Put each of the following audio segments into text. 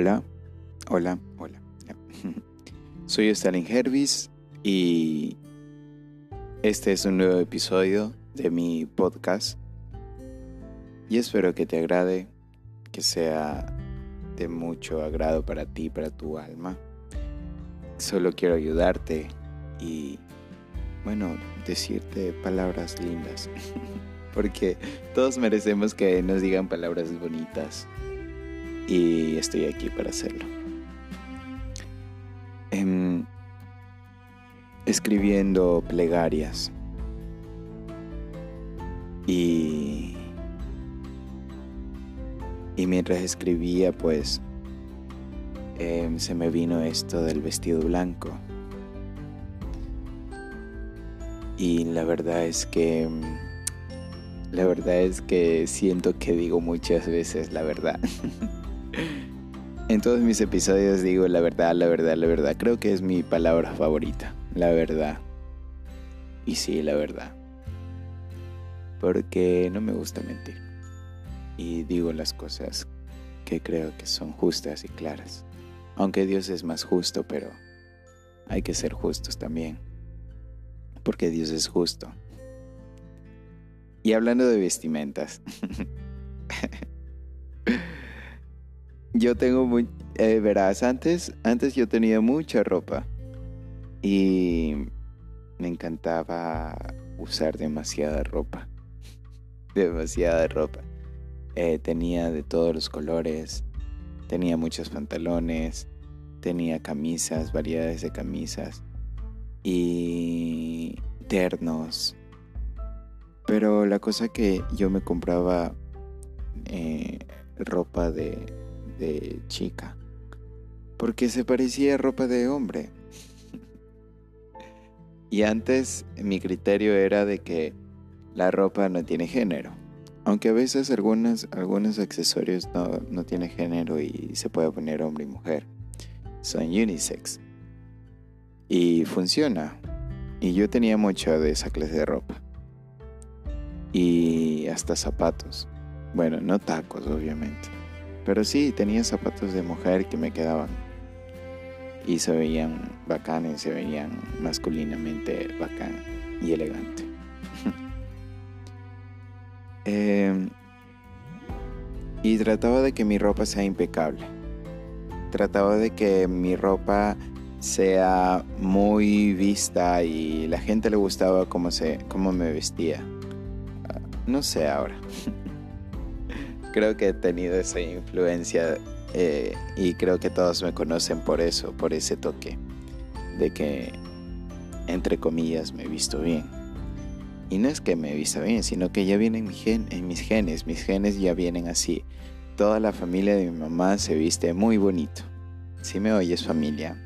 Hola, hola, hola. Soy Stalin Hervis y este es un nuevo episodio de mi podcast y espero que te agrade, que sea de mucho agrado para ti, para tu alma. Solo quiero ayudarte y, bueno, decirte palabras lindas, porque todos merecemos que nos digan palabras bonitas y estoy aquí para hacerlo. Em, escribiendo plegarias. Y, y mientras escribía pues em, se me vino esto del vestido blanco. Y la verdad es que la verdad es que siento que digo muchas veces la verdad En todos mis episodios digo la verdad, la verdad, la verdad. Creo que es mi palabra favorita, la verdad. Y sí, la verdad. Porque no me gusta mentir. Y digo las cosas que creo que son justas y claras. Aunque Dios es más justo, pero hay que ser justos también. Porque Dios es justo. Y hablando de vestimentas. Yo tengo muy, eh, verás, antes, antes yo tenía mucha ropa y me encantaba usar demasiada ropa, demasiada ropa. Eh, tenía de todos los colores, tenía muchos pantalones, tenía camisas, variedades de camisas y ternos. Pero la cosa que yo me compraba eh, ropa de de chica, porque se parecía a ropa de hombre. y antes mi criterio era de que la ropa no tiene género, aunque a veces algunos, accesorios no, no tienen género y se puede poner hombre y mujer, son unisex. Y funciona. Y yo tenía mucho de esa clase de ropa. Y hasta zapatos. Bueno, no tacos, obviamente. Pero sí, tenía zapatos de mujer que me quedaban. Y se veían bacanes, se veían masculinamente bacán y elegante. Em, y trataba de que mi ropa sea impecable. Trataba de que mi ropa sea muy vista y la gente le gustaba cómo, se, cómo me vestía. Ah, no sé ahora. creo que he tenido esa influencia eh, y creo que todos me conocen por eso, por ese toque de que, entre comillas, me he visto bien. Y no es que me he visto bien, sino que ya viene en, mi gen, en mis genes, mis genes ya vienen así. Toda la familia de mi mamá se viste muy bonito. Si me oyes familia,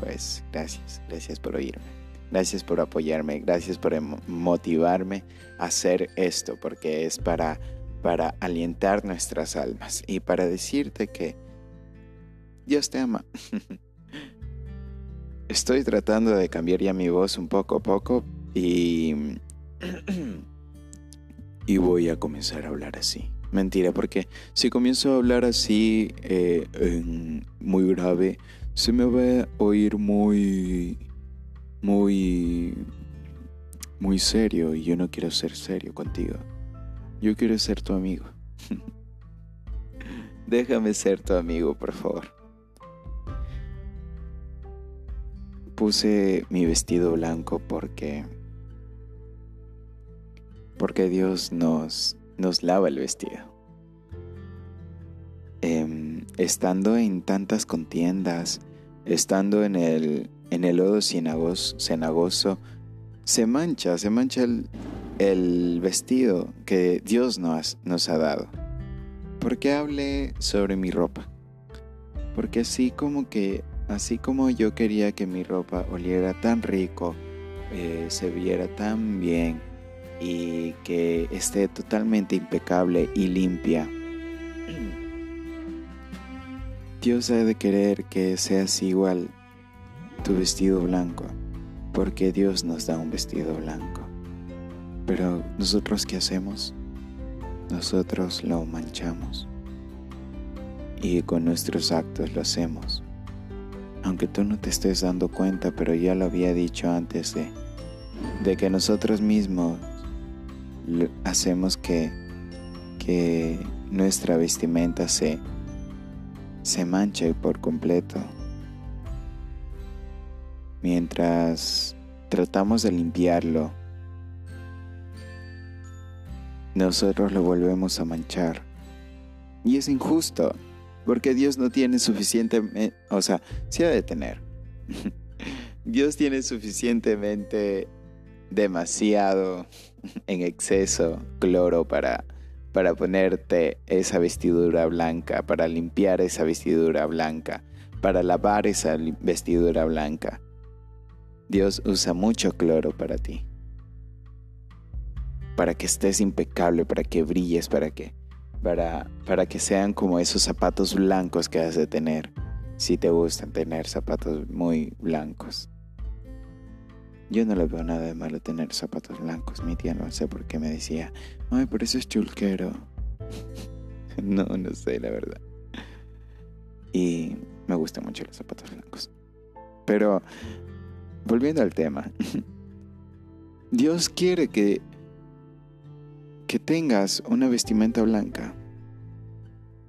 pues gracias, gracias por oírme. Gracias por apoyarme, gracias por motivarme a hacer esto, porque es para para alientar nuestras almas y para decirte que Dios te ama. Estoy tratando de cambiar ya mi voz un poco a poco y, y voy a comenzar a hablar así. Mentira, porque si comienzo a hablar así eh, muy grave, se me va a oír muy, muy, muy serio y yo no quiero ser serio contigo. Yo quiero ser tu amigo. Déjame ser tu amigo, por favor. Puse mi vestido blanco porque porque Dios nos nos lava el vestido. Em, estando en tantas contiendas, estando en el en el lodo cenagoso, se mancha, se mancha el, el vestido que Dios nos, ha dado. Porque hablé sobre mi ropa. Porque así como que, así como yo quería que mi ropa oliera tan rico, eh, se viera tan bien y que esté totalmente impecable y limpia, Dios ha de querer que seas igual tu vestido blanco, porque Dios nos da un vestido blanco. Pero nosotros qué hacemos? Nosotros lo manchamos. y con nuestros actos lo hacemos. Aunque tú no te estés dando cuenta, pero ya lo había dicho antes de, de que nosotros mismos hacemos que, que nuestra vestimenta se, se manche por completo. Mientras tratamos de limpiarlo, nosotros lo volvemos a manchar. Y es injusto, porque Dios no tiene suficiente, o sea, sí ha de tener. Dios tiene suficientemente demasiado en exceso cloro para, para ponerte esa vestidura blanca, para limpiar esa vestidura blanca, para lavar esa vestidura blanca. Dios usa mucho cloro para ti. Para que estés impecable, para que brilles, para que, para, para que sean como esos zapatos blancos que has de tener, si te gustan tener zapatos muy blancos. Yo no le veo nada de malo tener zapatos blancos. Mi tía no sé por qué me decía, ay, pero eso es chulquero. no, no sé, la verdad. Y me gustan mucho los zapatos blancos. Pero, volviendo al tema, Dios quiere que, que tengas una vestimenta blanca.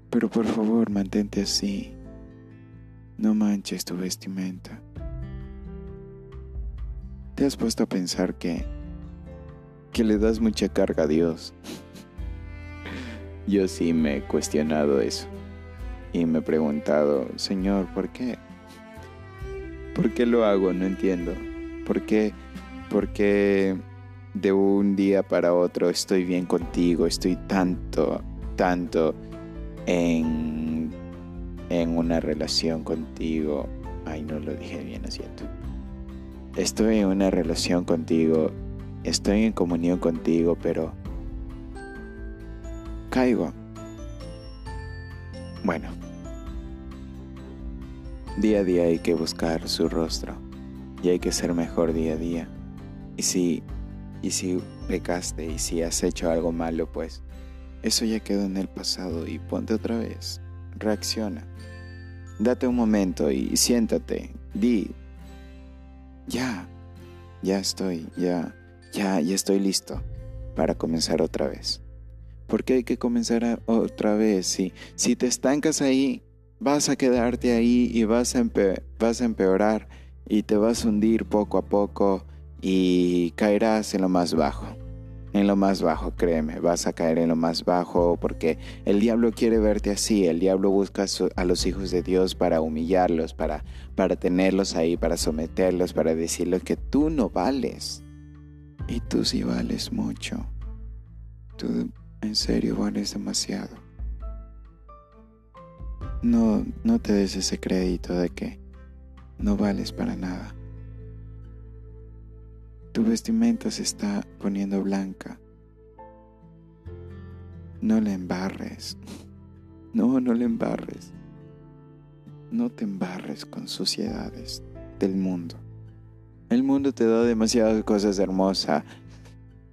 Pero por favor, mantente así. No manches tu vestimenta. ¿Te has puesto a pensar que, que le das mucha carga a Dios? Yo sí me he cuestionado eso y me he preguntado, Señor, ¿por qué? ¿Por qué lo hago? No entiendo. ¿Por qué? Porque de un día para otro estoy bien contigo, estoy tanto, tanto en, en una relación contigo. Ay, no lo dije bien, lo siento estoy en una relación contigo, estoy en comunión contigo, pero caigo. Bueno, día a día hay que buscar su rostro y hay que ser mejor día a día. Y si, y si pecaste y si has hecho algo malo, pues eso ya quedó en el pasado y ponte otra vez. Reacciona. Date un momento y siéntate. Di, ya, ya estoy, ya, ya, ya estoy listo para comenzar otra vez. Porque hay que comenzar otra vez. Si, si te estancas ahí, vas a quedarte ahí y vas a, vas a empeorar y te vas a hundir poco a poco y caerás en lo más bajo en lo más bajo, créeme, vas a caer en lo más bajo porque el diablo quiere verte así, el diablo busca a los hijos de Dios para humillarlos, para, para tenerlos ahí, para someterlos, para decirles que tú no vales. Y tú sí vales mucho. Tú en serio vales demasiado. No, no te des ese crédito de que no vales para nada. Tu vestimenta se está poniendo blanca. No le embarres. No, no le embarres. No te embarres con suciedades del mundo. El mundo te da demasiadas cosas hermosas.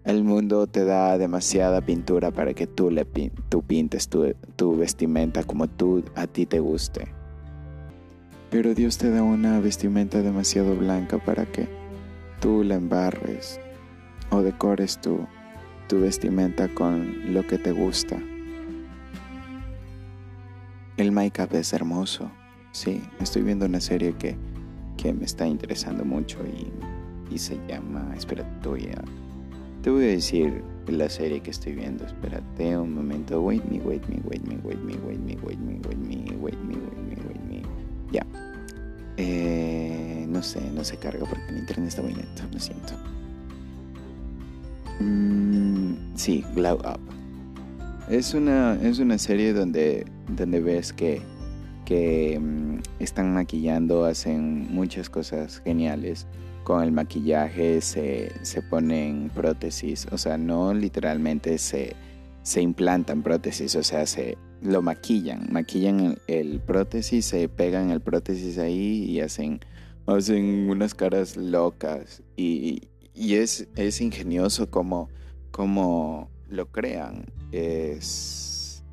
El mundo te da demasiada pintura para que tú, le tú pintes tu, tu vestimenta como tú a ti te guste. Pero Dios te da una vestimenta demasiado blanca para que tú la embarres o decores tu, tu vestimenta con lo que te gusta. El make-up es hermoso. Sí, estoy viendo una serie que, que me está interesando mucho y, y se llama. Espera, te voy, a, te voy a decir la serie que estoy viendo. Espérate un momento. Wait me, wait me, wait me, wait me, wait me, wait me, wait me, wait me, wait me, wait me. Ya. Eh, no sé, no se carga porque el internet está muy lento, lo siento. Mm, sí, Glow Up. Es una, es una serie donde, donde ves que, que mm, están maquillando, hacen muchas cosas geniales. Con el maquillaje se, se ponen prótesis, o sea, no literalmente se, se implantan prótesis, o sea, se, lo maquillan, maquillan el, prótesis, se pegan el prótesis ahí y hacen, hacen unas caras locas y, es, es, ingenioso como, como lo crean. Es,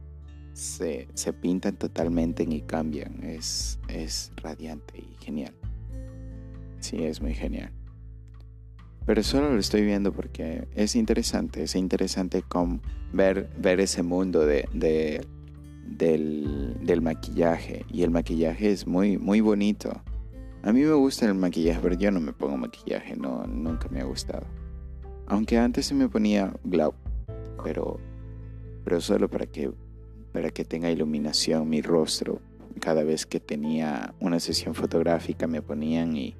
se, se pintan totalmente y cambian. Es, es radiante y genial. Sí, es muy genial. Pero solo lo estoy viendo porque es interesante, es interesante con ver, ver ese mundo de, del, del, maquillaje. Y el maquillaje es muy, muy bonito. A mí me gusta el maquillaje, pero yo no me pongo maquillaje, no, nunca me ha gustado. Aunque antes se me ponía glow, pero, pero solo para que, para que tenga iluminación mi rostro. Cada vez que tenía una sesión fotográfica me ponían y,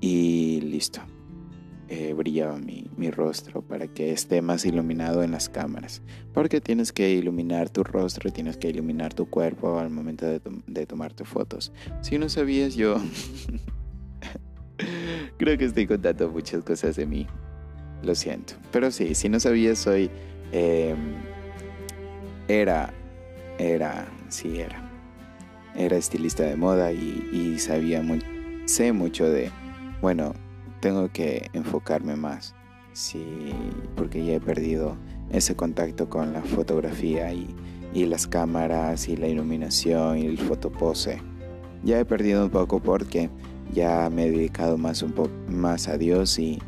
y listo. Eh, brillaba mi, mi, rostro para que esté más iluminado en las cámaras. Porque tienes que iluminar tu rostro, tienes que iluminar tu cuerpo al momento de, de tomarte fotos. Si no sabías, yo creo que estoy contando muchas cosas de mí. Lo siento. Pero sí, si no sabías, soy... Em, era... Era... Sí, era. Era estilista de moda y, y sabía muy... Sé mucho de... Bueno, tengo que enfocarme más. Sí, porque ya he perdido ese contacto con la fotografía y, y las cámaras y la iluminación y el fotopose. Ya he perdido un poco porque ya me he dedicado más un poco más a Dios y,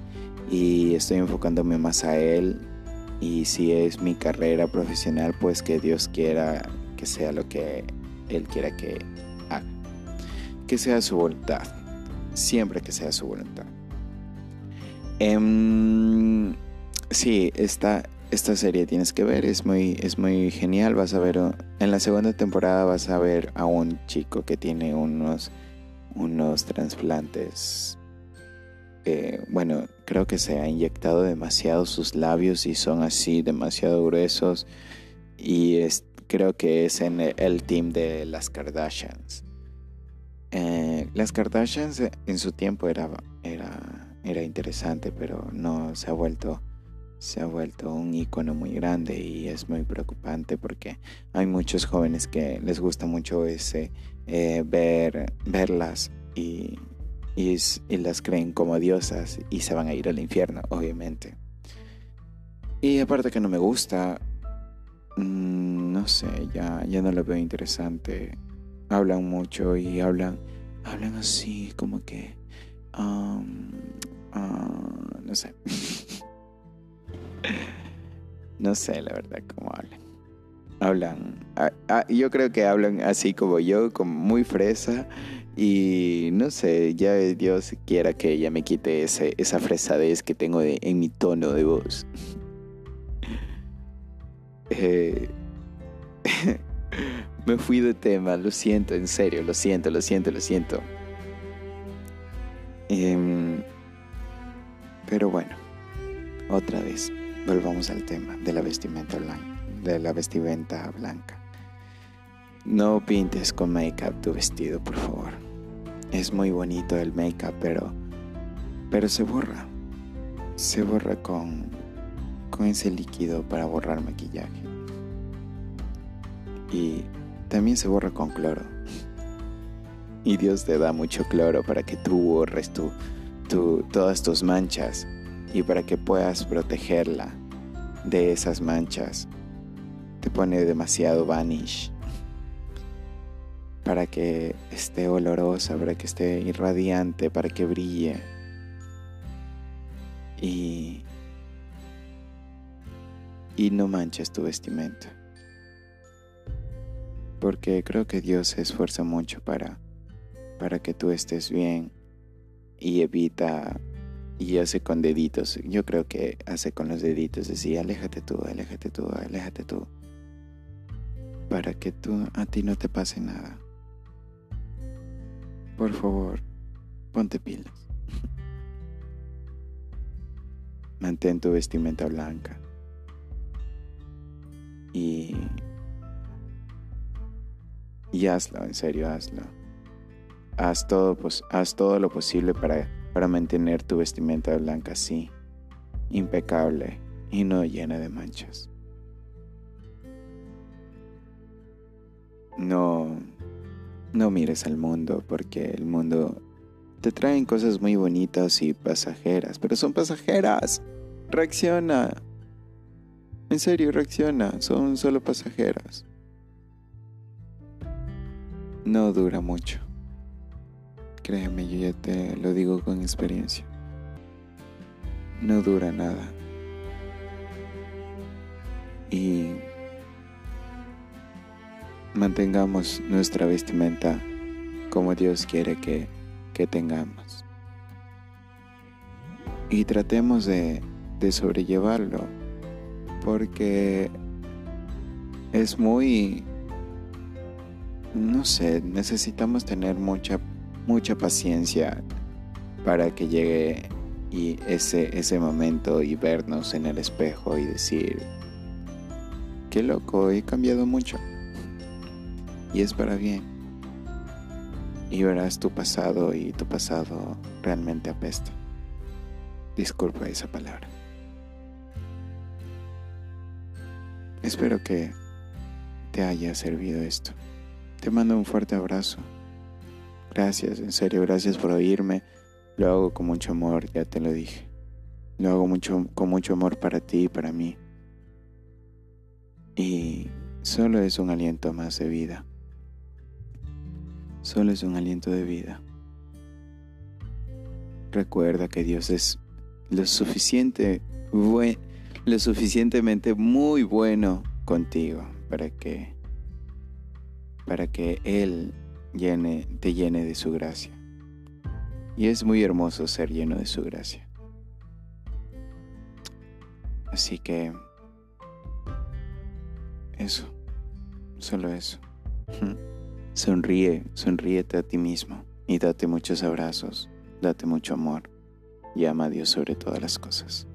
y estoy enfocándome más a Él. Y si es mi carrera profesional, pues que Dios quiera que sea lo que Él quiera que haga. Que sea su voluntad. Siempre que sea su voluntad. Eh, sí, esta, esta serie tienes que ver, es muy, es muy genial. Vas a ver, en la segunda temporada vas a ver a un chico que tiene unos, unos trasplantes. Bueno, creo que se ha inyectado demasiado sus labios y son así demasiado gruesos. Y es, creo que es en el team de las Kardashians. Eh, las Kardashians en su tiempo era, era era interesante, pero no se ha vuelto se ha vuelto un icono muy grande y es muy preocupante porque hay muchos jóvenes que les gusta mucho ese eh, ver verlas y, y, las creen como diosas y se van a ir al infierno, obviamente. Y aparte que no me gusta, mm, no sé, ya, ya no lo veo interesante. Hablan mucho y hablan, hablan así como que Ah, no sé. no sé la verdad cómo hablan. Hablan. Ah, ah, yo creo que hablan así como yo, como muy fresa. Y no sé, ya Dios quiera que ella me quite ese, esa fresadez que tengo en mi tono de voz. Eh, me fui de tema, lo siento, en serio, lo siento, lo siento, lo siento. Eh, pero bueno, otra vez, volvamos al tema de la vestimenta blanca, de la vestimenta blanca. No pintes con make-up tu vestido, por favor. Es muy bonito el make-up, pero pero se borra. Se borra con con ese líquido para borrar maquillaje. Y también se borra con cloro. Y Dios te da mucho cloro para que tú borres tu todas tus manchas y para que puedas protegerla de esas manchas, te pone demasiado vanish para que esté olorosa, para que esté irradiante, para que brille. Y, y no manches tu vestimenta. Porque creo que Dios se esfuerza mucho para, para que tú estés bien y evita y hace con deditos. Yo creo que hace con los deditos, decía, aléjate tú, aléjate tú, aléjate tú. Para que tú a ti no te pase nada. Por favor, ponte pilas. Mantén tu vestimenta blanca. Y y hazlo, en serio, hazlo. Haz todo, pues, haz todo lo posible para, para mantener tu vestimenta blanca así, impecable y no llena de manchas. No, no mires al mundo porque el mundo te traen cosas muy bonitas y pasajeras, pero son pasajeras. Reacciona. En serio, reacciona. Son solo pasajeras. no dura mucho. Créeme, yo ya te lo digo con experiencia. No dura nada. Y mantengamos nuestra vestimenta como Dios quiere que, que tengamos. Y tratemos de, de sobrellevarlo, porque es muy, no sé, necesitamos tener mucha, mucha paciencia para que llegue y ese, ese momento y vernos en el espejo y decir, qué loco, he cambiado mucho. Y es para bien. Y verás tu pasado y tu pasado realmente apesta. Disculpa esa palabra. Espero que te haya servido esto. Te mando un fuerte abrazo. Gracias, en serio, gracias por oírme. Lo hago con mucho amor, ya te lo dije. Lo hago mucho, con mucho amor para ti y para mí. Y solo es un aliento más de vida. Solo es un aliento de vida. Recuerda que Dios es lo suficiente lo suficientemente muy bueno contigo para que para que él llene te llene de su gracia. Y es muy hermoso ser lleno de su gracia. Así que eso, solo eso. Sonríe, sonríete a ti mismo y date muchos abrazos, date mucho amor y ama a Dios sobre todas las cosas.